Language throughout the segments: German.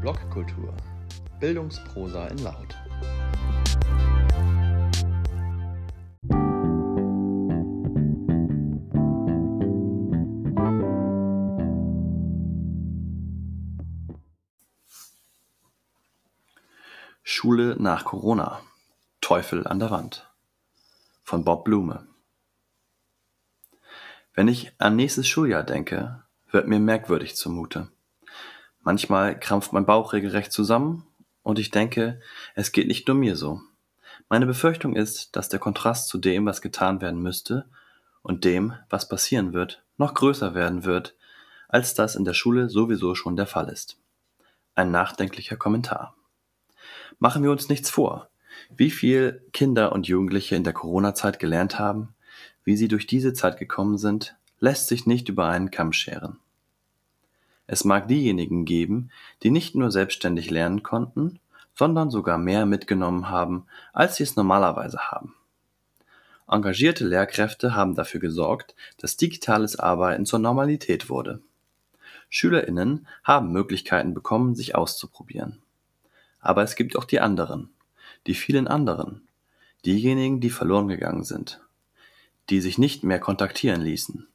Blogkultur. Bildungsprosa in Laut. Schule nach Corona. Teufel an der Wand. Von Bob Blume. Wenn ich an nächstes Schuljahr denke, wird mir merkwürdig zumute. Manchmal krampft mein Bauch regelrecht zusammen und ich denke, es geht nicht nur mir so. Meine Befürchtung ist, dass der Kontrast zu dem, was getan werden müsste, und dem, was passieren wird, noch größer werden wird, als das in der Schule sowieso schon der Fall ist. Ein nachdenklicher Kommentar. Machen wir uns nichts vor, wie viel Kinder und Jugendliche in der Corona-Zeit gelernt haben, wie sie durch diese Zeit gekommen sind, lässt sich nicht über einen Kamm scheren. Es mag diejenigen geben, die nicht nur selbstständig lernen konnten, sondern sogar mehr mitgenommen haben, als sie es normalerweise haben. Engagierte Lehrkräfte haben dafür gesorgt, dass digitales Arbeiten zur Normalität wurde. Schülerinnen haben Möglichkeiten bekommen, sich auszuprobieren. Aber es gibt auch die anderen, die vielen anderen, diejenigen, die verloren gegangen sind, die sich nicht mehr kontaktieren ließen,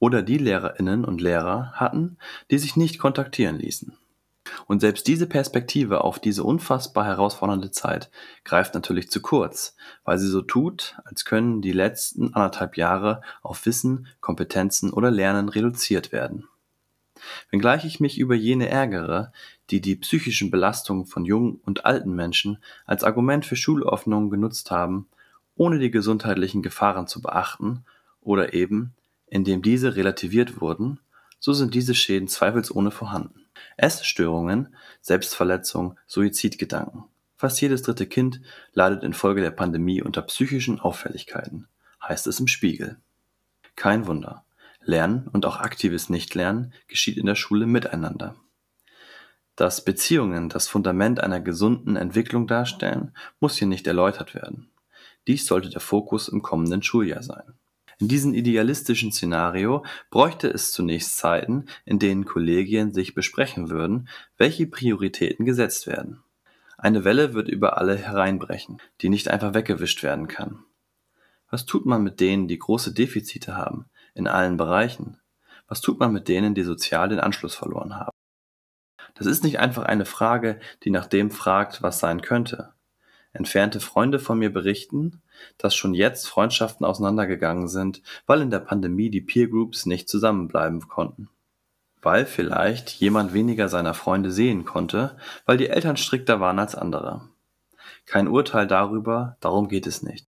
oder die Lehrerinnen und Lehrer hatten, die sich nicht kontaktieren ließen. Und selbst diese Perspektive auf diese unfassbar herausfordernde Zeit greift natürlich zu kurz, weil sie so tut, als können die letzten anderthalb Jahre auf Wissen, Kompetenzen oder Lernen reduziert werden. Wenngleich ich mich über jene ärgere, die die psychischen Belastungen von jungen und alten Menschen als Argument für Schulöffnungen genutzt haben, ohne die gesundheitlichen Gefahren zu beachten oder eben indem diese relativiert wurden, so sind diese Schäden zweifelsohne vorhanden. Essstörungen, Selbstverletzung, Suizidgedanken. Fast jedes dritte Kind leidet infolge der Pandemie unter psychischen Auffälligkeiten, heißt es im Spiegel. Kein Wunder. Lernen und auch aktives Nichtlernen geschieht in der Schule miteinander. Dass Beziehungen das Fundament einer gesunden Entwicklung darstellen, muss hier nicht erläutert werden. Dies sollte der Fokus im kommenden Schuljahr sein. In diesem idealistischen Szenario bräuchte es zunächst Zeiten, in denen Kollegien sich besprechen würden, welche Prioritäten gesetzt werden. Eine Welle wird über alle hereinbrechen, die nicht einfach weggewischt werden kann. Was tut man mit denen, die große Defizite haben, in allen Bereichen? Was tut man mit denen, die sozial den Anschluss verloren haben? Das ist nicht einfach eine Frage, die nach dem fragt, was sein könnte. Entfernte Freunde von mir berichten, dass schon jetzt Freundschaften auseinandergegangen sind, weil in der Pandemie die Peergroups nicht zusammenbleiben konnten. Weil vielleicht jemand weniger seiner Freunde sehen konnte, weil die Eltern strikter waren als andere. Kein Urteil darüber, darum geht es nicht.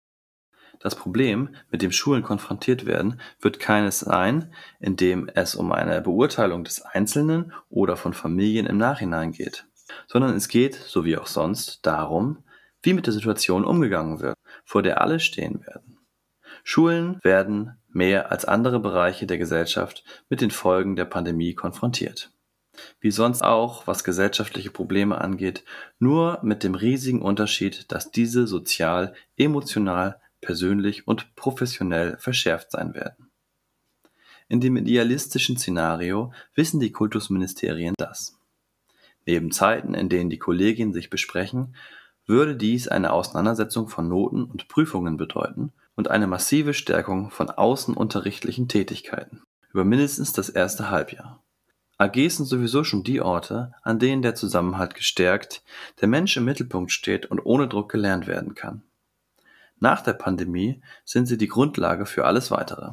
Das Problem, mit dem Schulen konfrontiert werden, wird keines sein, in dem es um eine Beurteilung des Einzelnen oder von Familien im Nachhinein geht, sondern es geht, so wie auch sonst, darum, wie mit der Situation umgegangen wird, vor der alle stehen werden. Schulen werden mehr als andere Bereiche der Gesellschaft mit den Folgen der Pandemie konfrontiert. Wie sonst auch, was gesellschaftliche Probleme angeht, nur mit dem riesigen Unterschied, dass diese sozial, emotional, persönlich und professionell verschärft sein werden. In dem idealistischen Szenario wissen die Kultusministerien das. Neben Zeiten, in denen die Kollegien sich besprechen, würde dies eine Auseinandersetzung von Noten und Prüfungen bedeuten und eine massive Stärkung von außenunterrichtlichen Tätigkeiten über mindestens das erste Halbjahr. AGs sind sowieso schon die Orte, an denen der Zusammenhalt gestärkt, der Mensch im Mittelpunkt steht und ohne Druck gelernt werden kann. Nach der Pandemie sind sie die Grundlage für alles weitere.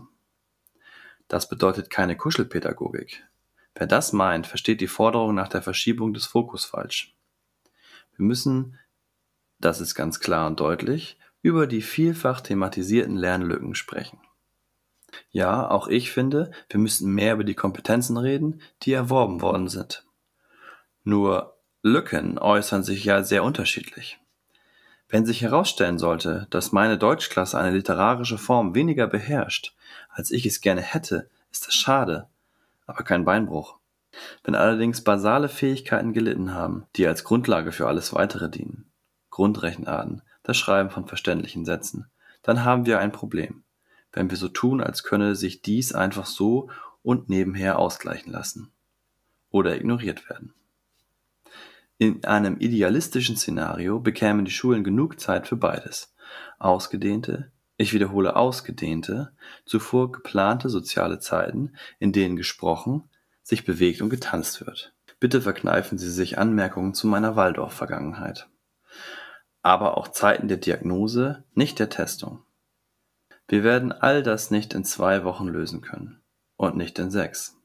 Das bedeutet keine Kuschelpädagogik. Wer das meint, versteht die Forderung nach der Verschiebung des Fokus falsch. Wir müssen das ist ganz klar und deutlich, über die vielfach thematisierten Lernlücken sprechen. Ja, auch ich finde, wir müssten mehr über die Kompetenzen reden, die erworben worden sind. Nur Lücken äußern sich ja sehr unterschiedlich. Wenn sich herausstellen sollte, dass meine Deutschklasse eine literarische Form weniger beherrscht, als ich es gerne hätte, ist das schade, aber kein Beinbruch. Wenn allerdings basale Fähigkeiten gelitten haben, die als Grundlage für alles weitere dienen, Grundrechenarten, das Schreiben von verständlichen Sätzen, dann haben wir ein Problem, wenn wir so tun, als könne sich dies einfach so und nebenher ausgleichen lassen oder ignoriert werden. In einem idealistischen Szenario bekämen die Schulen genug Zeit für beides. Ausgedehnte, ich wiederhole ausgedehnte, zuvor geplante soziale Zeiten, in denen gesprochen, sich bewegt und getanzt wird. Bitte verkneifen Sie sich Anmerkungen zu meiner Waldorf-Vergangenheit. Aber auch Zeiten der Diagnose, nicht der Testung. Wir werden all das nicht in zwei Wochen lösen können. Und nicht in sechs.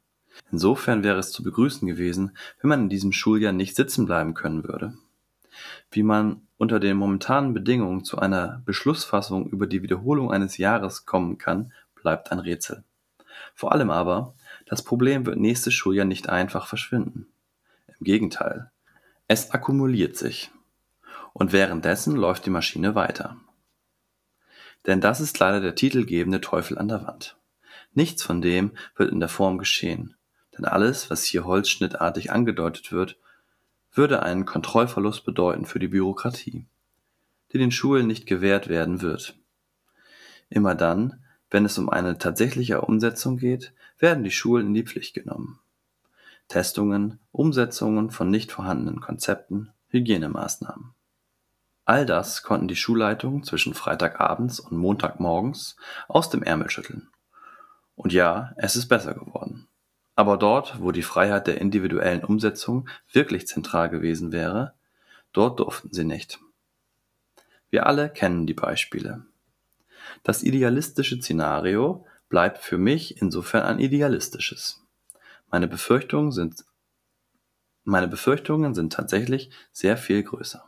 Insofern wäre es zu begrüßen gewesen, wenn man in diesem Schuljahr nicht sitzen bleiben können würde. Wie man unter den momentanen Bedingungen zu einer Beschlussfassung über die Wiederholung eines Jahres kommen kann, bleibt ein Rätsel. Vor allem aber, das Problem wird nächstes Schuljahr nicht einfach verschwinden. Im Gegenteil, es akkumuliert sich. Und währenddessen läuft die Maschine weiter. Denn das ist leider der titelgebende Teufel an der Wand. Nichts von dem wird in der Form geschehen, denn alles, was hier holzschnittartig angedeutet wird, würde einen Kontrollverlust bedeuten für die Bürokratie, die den Schulen nicht gewährt werden wird. Immer dann, wenn es um eine tatsächliche Umsetzung geht, werden die Schulen in die Pflicht genommen. Testungen, Umsetzungen von nicht vorhandenen Konzepten, Hygienemaßnahmen. All das konnten die Schulleitungen zwischen Freitagabends und Montagmorgens aus dem Ärmel schütteln. Und ja, es ist besser geworden. Aber dort, wo die Freiheit der individuellen Umsetzung wirklich zentral gewesen wäre, dort durften sie nicht. Wir alle kennen die Beispiele. Das idealistische Szenario bleibt für mich insofern ein idealistisches. Meine Befürchtungen sind, meine Befürchtungen sind tatsächlich sehr viel größer.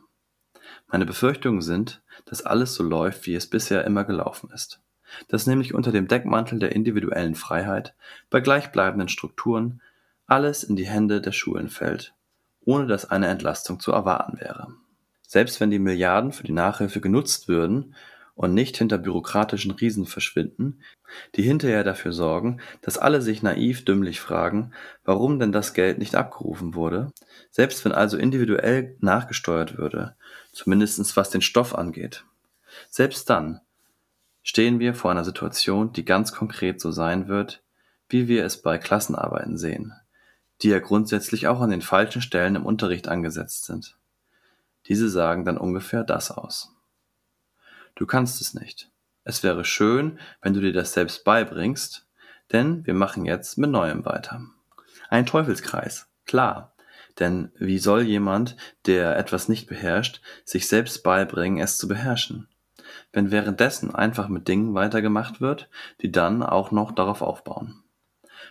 Meine Befürchtungen sind, dass alles so läuft, wie es bisher immer gelaufen ist dass nämlich unter dem Deckmantel der individuellen Freiheit bei gleichbleibenden Strukturen alles in die Hände der Schulen fällt, ohne dass eine Entlastung zu erwarten wäre. Selbst wenn die Milliarden für die Nachhilfe genutzt würden und nicht hinter bürokratischen Riesen verschwinden, die hinterher dafür sorgen, dass alle sich naiv dümmlich fragen, warum denn das Geld nicht abgerufen wurde, selbst wenn also individuell nachgesteuert würde, zumindest was den Stoff angeht. Selbst dann stehen wir vor einer Situation, die ganz konkret so sein wird, wie wir es bei Klassenarbeiten sehen, die ja grundsätzlich auch an den falschen Stellen im Unterricht angesetzt sind. Diese sagen dann ungefähr das aus. Du kannst es nicht. Es wäre schön, wenn du dir das selbst beibringst, denn wir machen jetzt mit Neuem weiter. Ein Teufelskreis, klar. Denn wie soll jemand, der etwas nicht beherrscht, sich selbst beibringen, es zu beherrschen? wenn währenddessen einfach mit Dingen weitergemacht wird, die dann auch noch darauf aufbauen.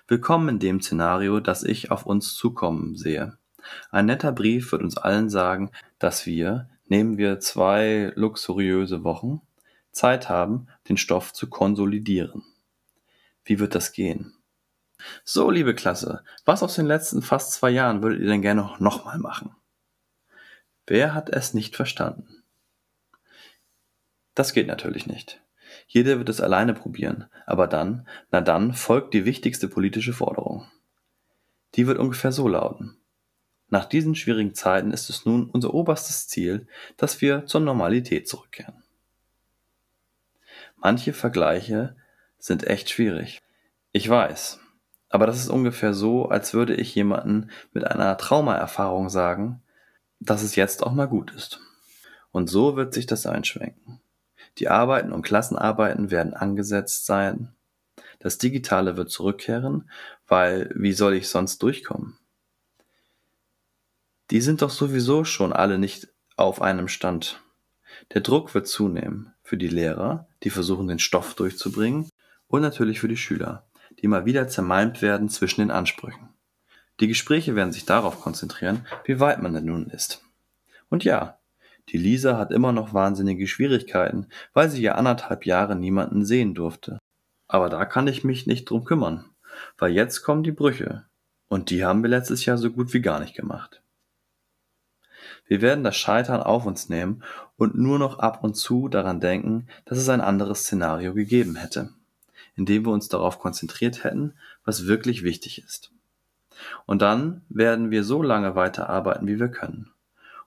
Willkommen in dem Szenario, das ich auf uns zukommen sehe. Ein netter Brief wird uns allen sagen, dass wir, nehmen wir zwei luxuriöse Wochen, Zeit haben, den Stoff zu konsolidieren. Wie wird das gehen? So, liebe Klasse, was aus den letzten fast zwei Jahren würdet ihr denn gerne nochmal machen? Wer hat es nicht verstanden? Das geht natürlich nicht. Jeder wird es alleine probieren, aber dann, na dann folgt die wichtigste politische Forderung. Die wird ungefähr so lauten. Nach diesen schwierigen Zeiten ist es nun unser oberstes Ziel, dass wir zur Normalität zurückkehren. Manche Vergleiche sind echt schwierig. Ich weiß, aber das ist ungefähr so, als würde ich jemanden mit einer Traumaerfahrung sagen, dass es jetzt auch mal gut ist. Und so wird sich das einschwenken. Die Arbeiten und Klassenarbeiten werden angesetzt sein. Das Digitale wird zurückkehren, weil wie soll ich sonst durchkommen? Die sind doch sowieso schon alle nicht auf einem Stand. Der Druck wird zunehmen für die Lehrer, die versuchen den Stoff durchzubringen, und natürlich für die Schüler, die mal wieder zermalmt werden zwischen den Ansprüchen. Die Gespräche werden sich darauf konzentrieren, wie weit man denn nun ist. Und ja, die Lisa hat immer noch wahnsinnige Schwierigkeiten, weil sie ja anderthalb Jahre niemanden sehen durfte. Aber da kann ich mich nicht drum kümmern, weil jetzt kommen die Brüche. Und die haben wir letztes Jahr so gut wie gar nicht gemacht. Wir werden das Scheitern auf uns nehmen und nur noch ab und zu daran denken, dass es ein anderes Szenario gegeben hätte, in dem wir uns darauf konzentriert hätten, was wirklich wichtig ist. Und dann werden wir so lange weiterarbeiten, wie wir können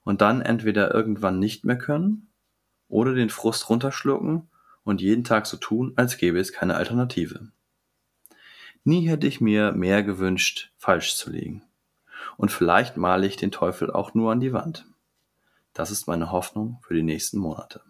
und dann entweder irgendwann nicht mehr können oder den Frust runterschlucken und jeden Tag so tun, als gäbe es keine Alternative. Nie hätte ich mir mehr gewünscht, falsch zu liegen. Und vielleicht male ich den Teufel auch nur an die Wand. Das ist meine Hoffnung für die nächsten Monate.